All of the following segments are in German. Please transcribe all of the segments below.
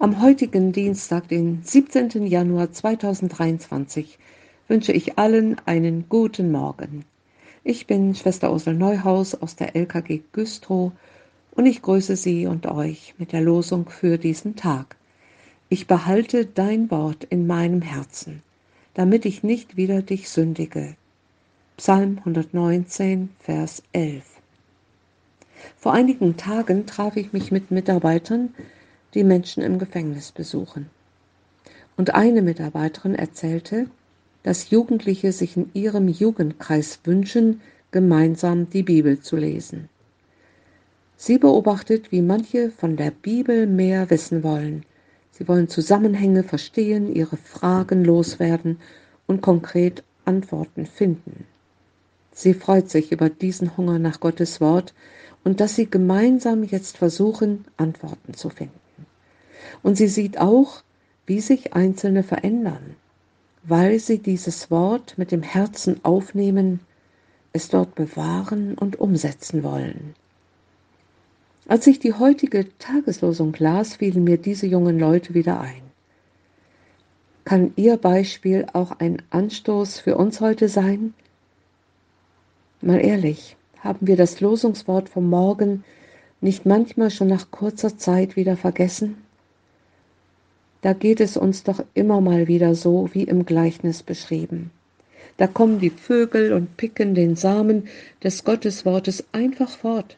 Am heutigen Dienstag, den 17. Januar 2023, wünsche ich allen einen guten Morgen. Ich bin Schwester Ursel Neuhaus aus der LKG Güstrow und ich grüße Sie und euch mit der Losung für diesen Tag. Ich behalte dein Wort in meinem Herzen, damit ich nicht wieder dich sündige. Psalm 119, Vers 11. Vor einigen Tagen traf ich mich mit Mitarbeitern, die Menschen im Gefängnis besuchen. Und eine Mitarbeiterin erzählte, dass Jugendliche sich in ihrem Jugendkreis wünschen, gemeinsam die Bibel zu lesen. Sie beobachtet, wie manche von der Bibel mehr wissen wollen. Sie wollen Zusammenhänge verstehen, ihre Fragen loswerden und konkret Antworten finden. Sie freut sich über diesen Hunger nach Gottes Wort und dass sie gemeinsam jetzt versuchen, Antworten zu finden. Und sie sieht auch, wie sich Einzelne verändern, weil sie dieses Wort mit dem Herzen aufnehmen, es dort bewahren und umsetzen wollen. Als ich die heutige Tageslosung las, fielen mir diese jungen Leute wieder ein. Kann Ihr Beispiel auch ein Anstoß für uns heute sein? Mal ehrlich, haben wir das Losungswort vom Morgen nicht manchmal schon nach kurzer Zeit wieder vergessen? Da geht es uns doch immer mal wieder so wie im Gleichnis beschrieben. Da kommen die Vögel und picken den Samen des Gotteswortes einfach fort.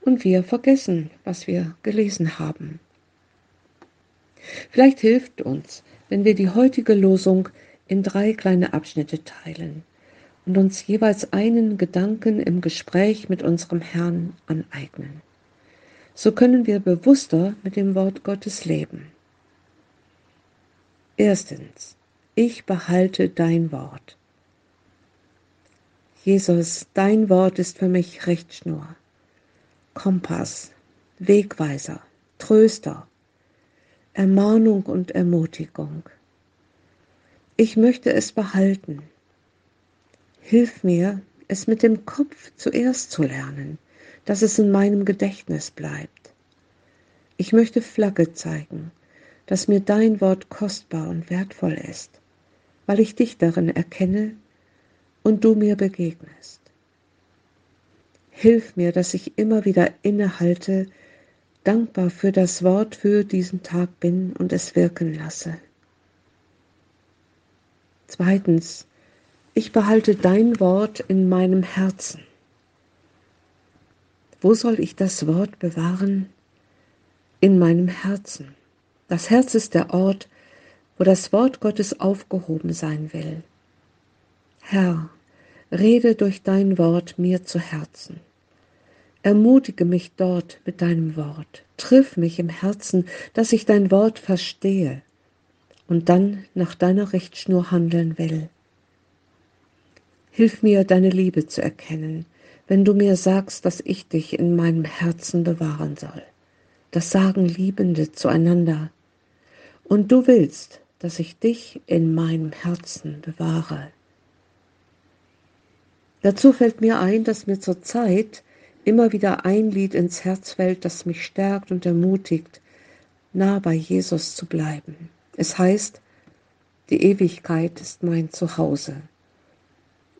Und wir vergessen, was wir gelesen haben. Vielleicht hilft uns, wenn wir die heutige Losung in drei kleine Abschnitte teilen und uns jeweils einen Gedanken im Gespräch mit unserem Herrn aneignen. So können wir bewusster mit dem Wort Gottes leben. Erstens, ich behalte dein Wort. Jesus, dein Wort ist für mich Richtschnur, Kompass, Wegweiser, Tröster, Ermahnung und Ermutigung. Ich möchte es behalten Hilf mir, es mit dem Kopf zuerst zu lernen, dass es in meinem Gedächtnis bleibt. Ich möchte Flagge zeigen, dass mir dein Wort kostbar und wertvoll ist, weil ich dich darin erkenne und du mir begegnest. Hilf mir, dass ich immer wieder innehalte, dankbar für das Wort für diesen Tag bin und es wirken lasse. Zweitens, ich behalte dein Wort in meinem Herzen. Wo soll ich das Wort bewahren? In meinem Herzen. Das Herz ist der Ort, wo das Wort Gottes aufgehoben sein will. Herr, rede durch dein Wort mir zu Herzen. Ermutige mich dort mit deinem Wort. Triff mich im Herzen, dass ich dein Wort verstehe und dann nach deiner Richtschnur handeln will. Hilf mir, deine Liebe zu erkennen, wenn du mir sagst, dass ich dich in meinem Herzen bewahren soll. Das sagen Liebende zueinander. Und du willst, dass ich dich in meinem Herzen bewahre. Dazu fällt mir ein, dass mir zur Zeit immer wieder ein Lied ins Herz fällt, das mich stärkt und ermutigt, nah bei Jesus zu bleiben. Es heißt, die Ewigkeit ist mein Zuhause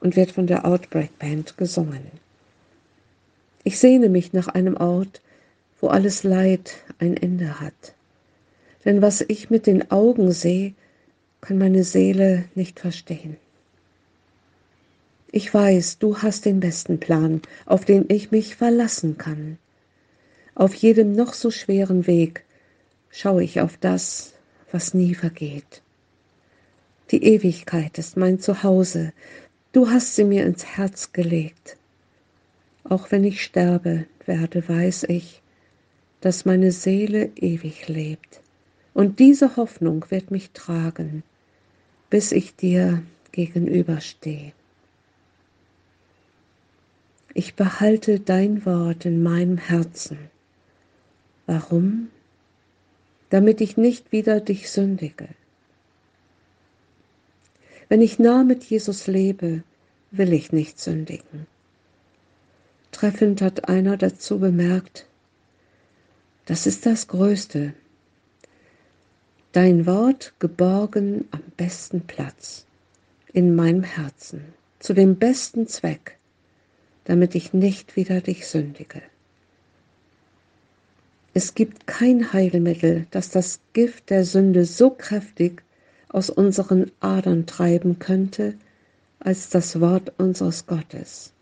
und wird von der Outbreak Band gesungen. Ich sehne mich nach einem Ort, wo alles Leid ein Ende hat. Denn was ich mit den Augen sehe, kann meine Seele nicht verstehen. Ich weiß, du hast den besten Plan, auf den ich mich verlassen kann. Auf jedem noch so schweren Weg schaue ich auf das, was nie vergeht. Die Ewigkeit ist mein Zuhause, Du hast sie mir ins Herz gelegt. Auch wenn ich sterbe werde, weiß ich, dass meine Seele ewig lebt. Und diese Hoffnung wird mich tragen, bis ich dir gegenüberstehe. Ich behalte dein Wort in meinem Herzen. Warum? Damit ich nicht wieder dich sündige. Wenn ich nah mit Jesus lebe, will ich nicht sündigen. Treffend hat einer dazu bemerkt, das ist das Größte. Dein Wort geborgen am besten Platz in meinem Herzen, zu dem besten Zweck, damit ich nicht wieder dich sündige. Es gibt kein Heilmittel, das das Gift der Sünde so kräftig aus unseren Adern treiben könnte, als das Wort unseres Gottes,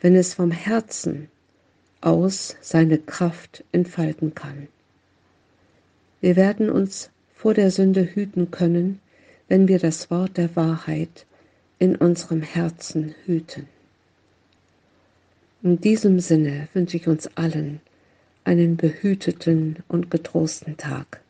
wenn es vom Herzen aus seine Kraft entfalten kann. Wir werden uns vor der Sünde hüten können, wenn wir das Wort der Wahrheit in unserem Herzen hüten. In diesem Sinne wünsche ich uns allen einen behüteten und getrosten Tag.